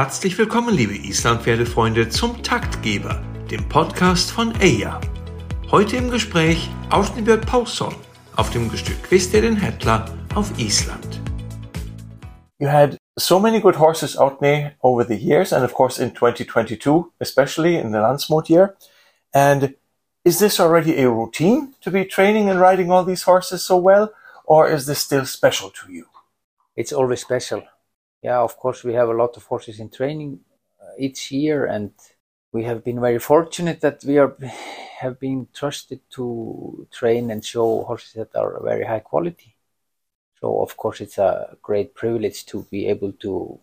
Herzlich willkommen, liebe Islandpferdefreunde, zum Taktgeber, dem Podcast von EIA. Heute im Gespräch Árni Paulson auf dem Gestüt Kvistirinn Hella auf Island. You had so many good horses, Árni, over the years, and of course in 2022, especially in the Landsmót year. And is this already a routine to be training and riding all these horses so well, or is this still special to you? It's always special. Yeah, of course, we have a lot of horses in training uh, each year, and we have been very fortunate that we are have been trusted to train and show horses that are very high quality. So of course it's a great privilege to be able to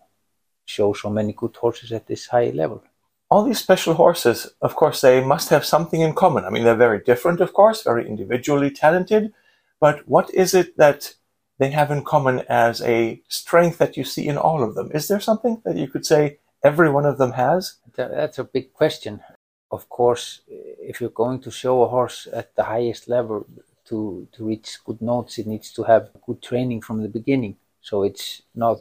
show so many good horses at this high level. All these special horses, of course, they must have something in common. I mean, they're very different, of course, very individually talented. But what is it that they have in common as a strength that you see in all of them? Is there something that you could say every one of them has? That's a big question. Of course, if you're going to show a horse at the highest level to, to reach good notes, it needs to have good training from the beginning. So it's not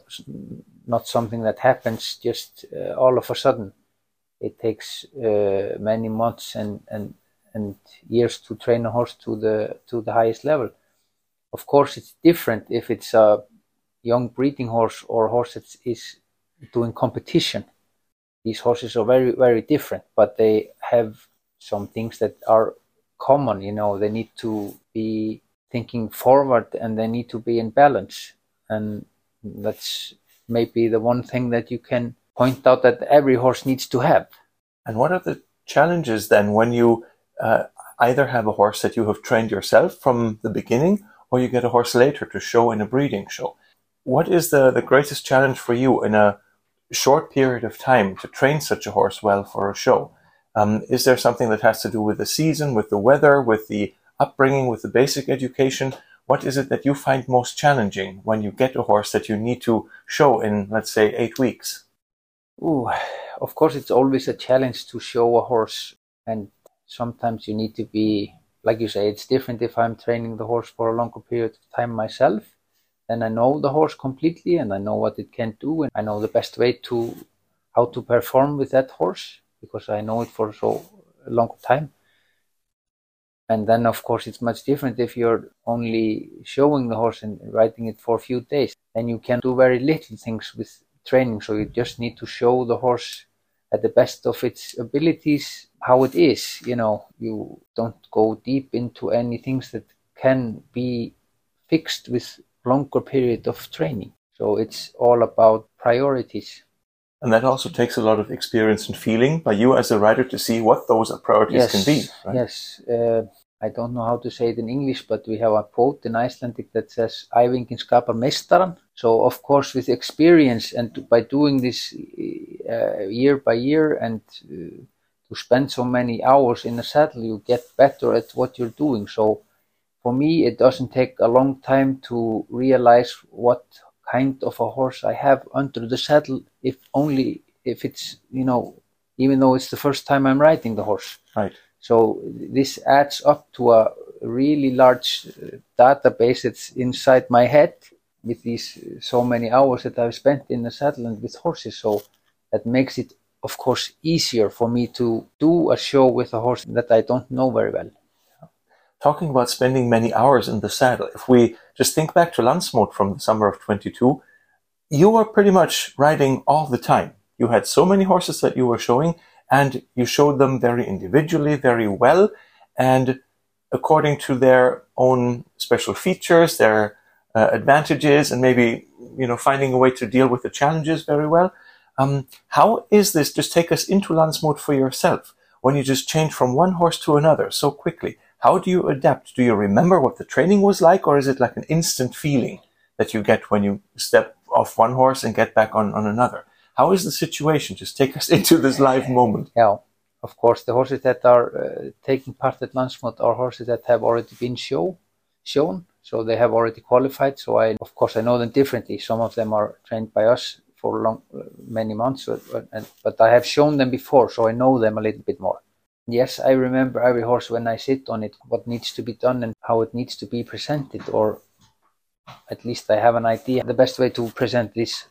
not something that happens just uh, all of a sudden. It takes uh, many months and, and and years to train a horse to the to the highest level. Of course, it's different if it's a young breeding horse or a horse that is doing competition. These horses are very very different but they have some things that are common you know. They need to be thinking forward and they need to be in balance. And that's maybe the one thing that you can point out that every horse needs to have. And what are the challenges then when you uh, either have a horse that you have trained yourself from the beginning or you get a horse later to show in a breeding show what is the, the greatest challenge for you in a short period of time to train such a horse well for a show? Um, is there something that has to do with the season, with the weather, with the upbringing, with the basic education? What is it that you find most challenging when you get a horse that you need to show in, let's say, eight weeks? Ooh, of course, it's always a challenge to show a horse, and sometimes you need to be, like you say, it's different if I'm training the horse for a longer period of time myself then I know the horse completely and I know what it can do and I know the best way to how to perform with that horse because I know it for so long time. And then of course it's much different if you're only showing the horse and riding it for a few days. Then you can do very little things with training. So you just need to show the horse at the best of its abilities how it is. You know, you don't go deep into any things that can be fixed with longer period of training. So it's all about priorities. And that also takes a lot of experience and feeling by you as a rider to see what those priorities yes, can be. Right? Yes. Uh, I don't know how to say it in English, but we have a quote in Icelandic that says, Æfingin skapar meistaran. So, of course, with experience and by doing this uh, year by year and uh, to spend so many hours in the saddle, you get better at what you're doing. So, for me, it doesn't take a long time to realize what kind of a horse I have under the saddle, if only if it's, you know, even though it's the first time I'm riding the horse. Right. So this adds up to a really large uh, database that's inside my head with these uh, so many hours that I've spent in the saddle and with horses. So that makes it, of course, easier for me to do a show with a horse that I don't know very well talking about spending many hours in the saddle, if we just think back to Landsmót from the summer of 22, you were pretty much riding all the time. You had so many horses that you were showing, and you showed them very individually, very well, and according to their own special features, their uh, advantages, and maybe you know finding a way to deal with the challenges very well. Um, how is this? Just take us into Landsmót for yourself when you just change from one horse to another so quickly. How do you adapt? Do you remember what the training was like, or is it like an instant feeling that you get when you step off one horse and get back on, on another? How is the situation? Just take us into this live moment. Yeah, of course, the horses that are uh, taking part at Landsmót are horses that have already been show, shown, so they have already qualified. So I, of course, I know them differently. Some of them are trained by us for long, many months, but, but I have shown them before, so I know them a little bit more. Yes, I remember every horse when I sit on it, what needs to be done and how it needs to be presented, or at least I have an idea the best way to present this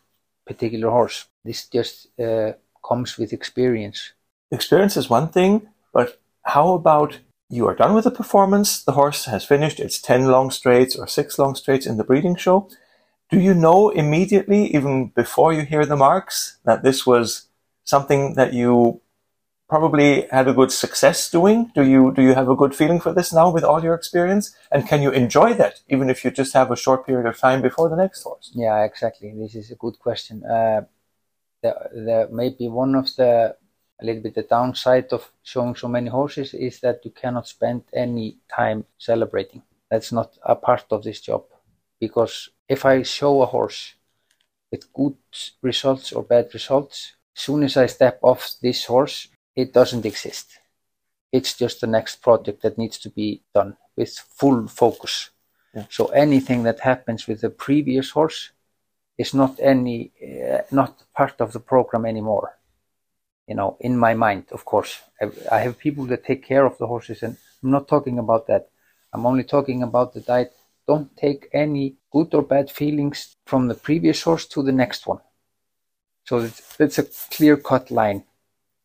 particular horse. This just uh, comes with experience. Experience is one thing, but how about you are done with the performance? The horse has finished its 10 long straights or six long straights in the breeding show. Do you know immediately, even before you hear the marks, that this was something that you probably had a good success doing? Do you do you have a good feeling for this now with all your experience? And can you enjoy that even if you just have a short period of time before the next horse? Yeah, exactly. This is a good question. Uh, the, the maybe one of the a little bit the downside of showing so many horses is that you cannot spend any time celebrating. That's not a part of this job because if I show a horse with good results or bad results, soon as I step off this horse, it doesn't exist. It's just the next project that needs to be done with full focus. Yeah. So anything that happens with the previous horse is not any uh, not part of the program anymore. You know, in my mind, of course, I, I have people that take care of the horses, and I'm not talking about that. I'm only talking about the diet. don't take any good or bad feelings from the previous horse to the next one. So it's, it's a clear cut line.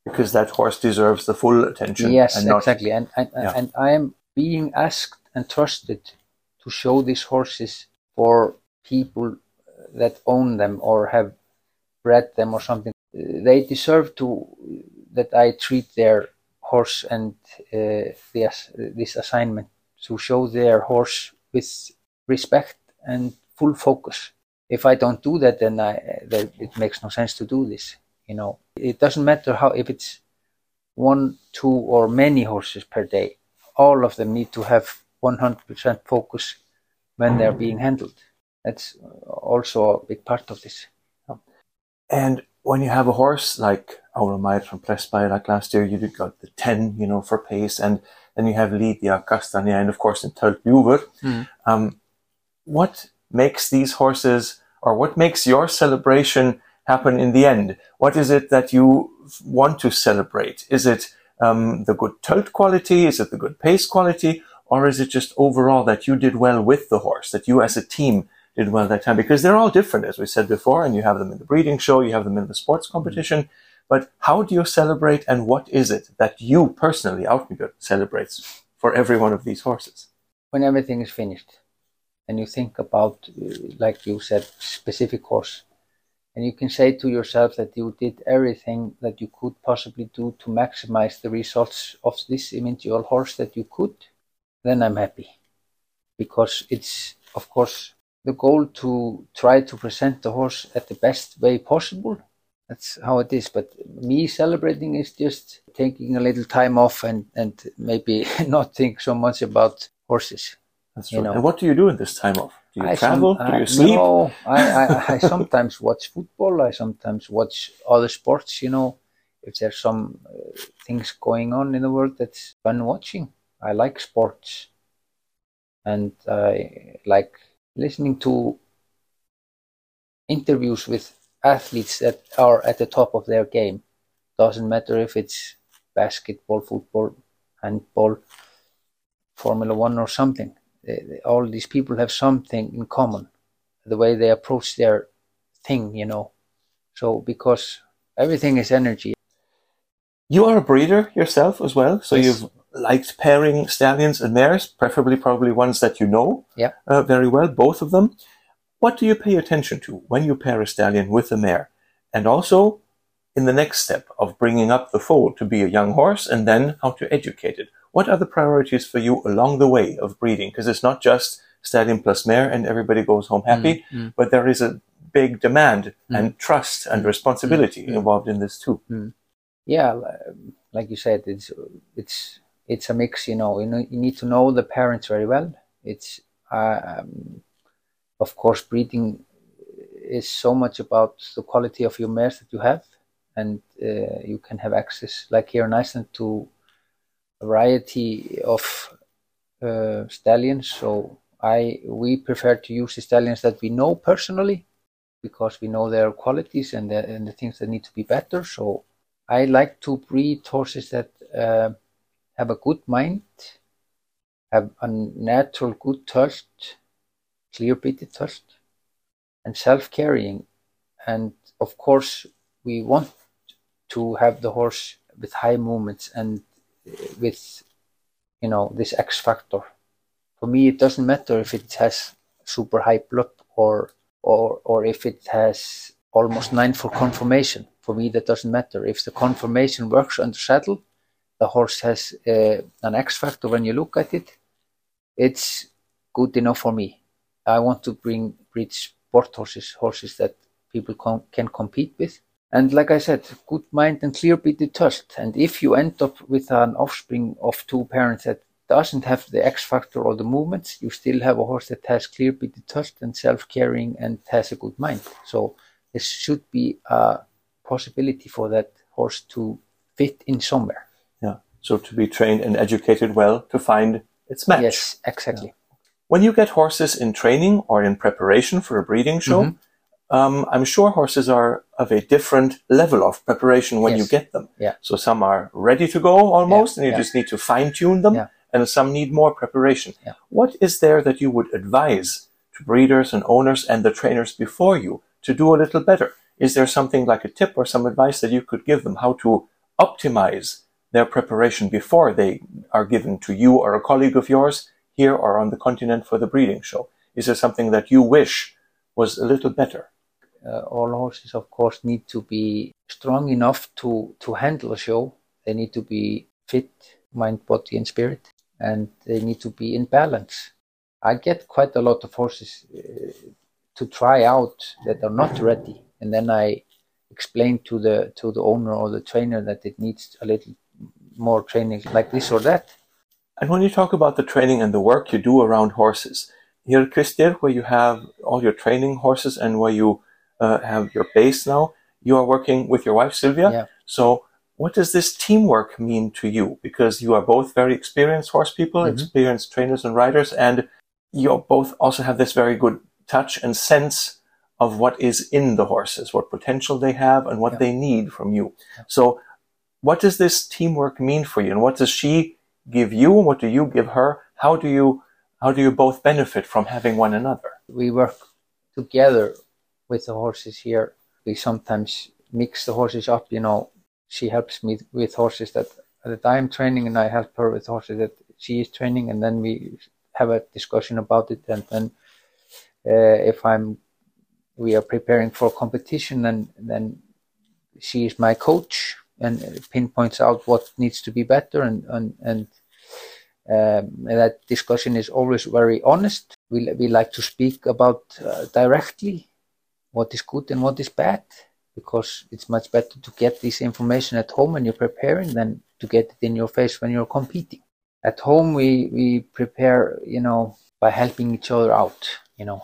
Because that horse deserves the full attention. Yes, and not- exactly. And and, Yeah. and I am being asked and trusted to show these horses for people that own them or have bred them or something. Uh, They deserve to that I treat their horse and uh, this this assignment to show their horse with respect and full focus. If I don't do that, then I then it makes no sense to do this. You know, it doesn't matter how if it's one, two, or many horses per day. All of them need to have 100% focus when they're being handled. That's also a big part of this. And when you have a horse like Auromite from Pressby, like last year, you did got the 10, you know, for pace, and then you have Lydia, Castagna, and of course in Töltjuver. Um, what makes these horses, or what makes your celebration happen in the end? What is it that you want to celebrate? Is it um, the good Tölt quality? Is it the good pace quality? Or is it just overall that you did well with the horse, that you as a team did well that time? Because they're all different, as we said before, and you have them in the breeding show, you have them in the sports competition. But how do you celebrate, and what is it that you personally, Árni Björn, celebrates for every one of these horses? When everything is finished and you think about, uh, like you said, specific horse, and you can say to yourself that you did everything that you could possibly do to maximize the results of this individual horse that you could, then I'm happy. Because it's, of course, the goal to try to present the horse at the best way possible. That's how it is. But me celebrating is just taking a little time off and, and maybe not think so much about horses. That's You know. And what do you do in this time off? Do you I travel? some- do you sleep? No, I, I, I sometimes watch football. I sometimes watch other sports. You know, if there's some uh, things going on in the world that's fun watching. I like sports, and I like listening to interviews with athletes that are at the top of their game. Doesn't matter if it's basketball, football, handball, Formula One, or something they, they- all these people have something in common the way they approach their thing you know so because everything is energy You are a breeder yourself as well, so Yes. you've liked pairing stallions and mares, preferably probably ones that you know Yeah. uh, very well, both of them. What do you pay attention to when you pair a stallion with a mare? And also, in the next step of bringing up the foal to be a young horse and then how to educate it. What are the priorities for you along the way of breeding? Because it's not just stallion plus mare and everybody goes home happy, Mm, but there is a big demand and trust and responsibility mm. involved in this too. yeah um, like you said it's it's it's a mix you know you, know, you need to know the parents very well it's um, of course breeding is so much about the quality of your mares that you have and uh, you can have access like here in Iceland to variety of uh, stallions. So I we prefer to use the stallions that we know personally because we know their qualities and the, and the things that need to be better. So I like to breed horses that uh, have a good mind, have a natural good thirst, clear breeded thirst, and self carrying, and of course, we want to have the horse with high movements and with, you know, this X factor. For me, it doesn't matter if it has super high blood or or or if it has almost nine for conformation. For me, that doesn't matter. If the conformation works under saddle, the horse has uh, an X factor when you look at it. It's good enough for me. I want to bring breed sport horses, horses that people com- can compete with. And like I said, good mind and clear beaded tölt. And if you end up with an offspring of two parents that doesn't have the X factor or the movements, you still have a horse that has clear beaded tölt and self-caring and has a good mind. So there should be a possibility for that horse to fit in somewhere. Yeah. So to be trained and educated well to find its match. Yes, exactly. Yeah. When you get horses in training or in preparation for a breeding show, mm-hmm. Um, I'm sure horses are of a different level of preparation when yes. you get them. Yeah. So some are ready to go almost, yeah. and you yeah. just need to fine tune them, yeah. and some need more preparation. What is there that you would advise to breeders and owners and the trainers before you to do a little better? Is there something like a tip or some advice that you could give them how to optimize their preparation before they are given to you or a colleague of yours here or on the continent for the breeding show? Is there something that you wish was a little better? Uh, all horses, of course, need to be strong enough to, to handle a show. They need to be fit, mind, body, and spirit, and they need to be in balance. I get quite a lot of horses uh, to try out that are not ready, and then I explain to the to the owner or the trainer that it needs a little more training like this or that and when you talk about the training and the work you do around horses, here at Kvistir, where you have all your training horses and where you uh, have your base now, you are working with your wife Sylvia. Yeah. So, what does this teamwork mean to you? Because you are both very experienced horse people, mm-hmm. experienced trainers and riders, and you both also have this very good touch and sense of what is in the horses, what potential they have, and what yeah. they need from you. Yeah. So, what does this teamwork mean for you, and what does she give you? and What do you give her? How do you how do you both benefit from having one another? We work together with the horses here. We sometimes mix the horses up. You know, she helps me with horses that that I am training, and I help her with horses that she is training, and then we have a discussion about it. And then uh, if I'm we are preparing for competition, and then she is my coach and pinpoints out what needs to be better and and and um, that discussion is always very honest. We, we like to speak about uh, directly what is good and what is bad because it's much better to get this information at home when you're preparing than to get it in your face when you're competing. At home, we, we prepare, you know, by helping each other out, you know,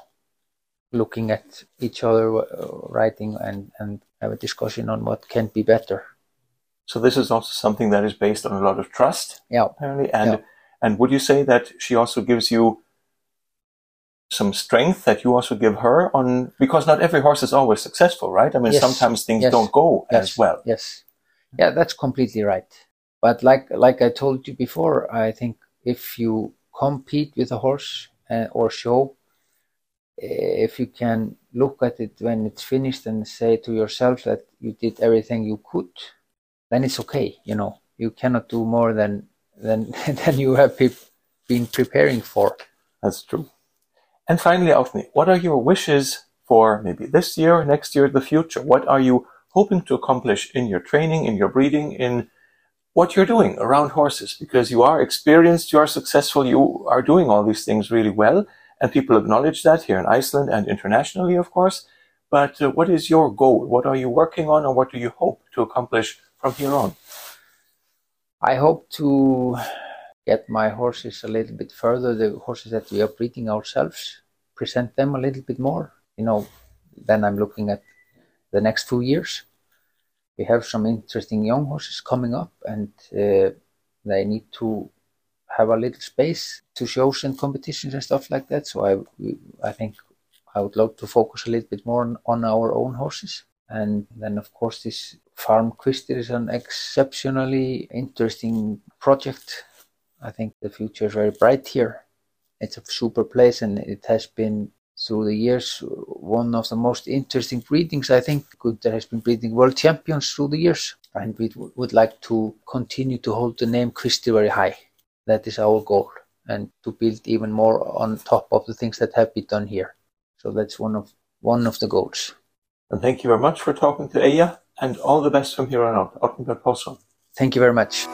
looking at each other, uh, writing and, and have a discussion on what can be better. So this is also something that is based on a lot of trust, yeah. apparently, and yeah and would you say that she also gives you some strength that you also give her on because not every horse is always successful, right? I mean, yes. sometimes things yes. don't go yes. as well. Yes, yeah, that's completely right. But like like I told you before, I think if you compete with a horse uh, or show, if you can look at it when it's finished and say to yourself that you did everything you could, then it's okay. You know, you cannot do more than than than you have been preparing for. That's true. And finally, Árni, what are your wishes for maybe this year, next year, the future? What are you hoping to accomplish in your training, in your breeding, in what you're doing around horses? Because you are experienced, you are successful, you are doing all these things really well, and people acknowledge that here in Iceland and internationally, of course. But uh, what is your goal? What are you working on, or what do you hope to accomplish from here on? I hope to get my horses a little bit further, the horses that we are breeding ourselves, present them a little bit more. You know, then I'm looking at the next two years. We have some interesting young horses coming up, and uh, they need to have a little space to shows and competitions and stuff like that. So I, I think I would love to focus a little bit more on, on our own horses. And then, of course, this Farm Kvistir is an exceptionally interesting project. I think the future is very bright here. It's a super place and it has been through the years one of the most interesting breedings. I think Gunther has been breeding world champions through the years, and we would like to continue to hold the name Kvistir very high. That is our goal, and to build even more on top of the things that have been done here. So that's one of one of the goals. And thank you very much for talking to EYJA and all the best from here on out. Thank you very much.